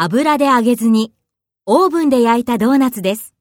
油で揚げずにオーブンで焼いたドーナツです。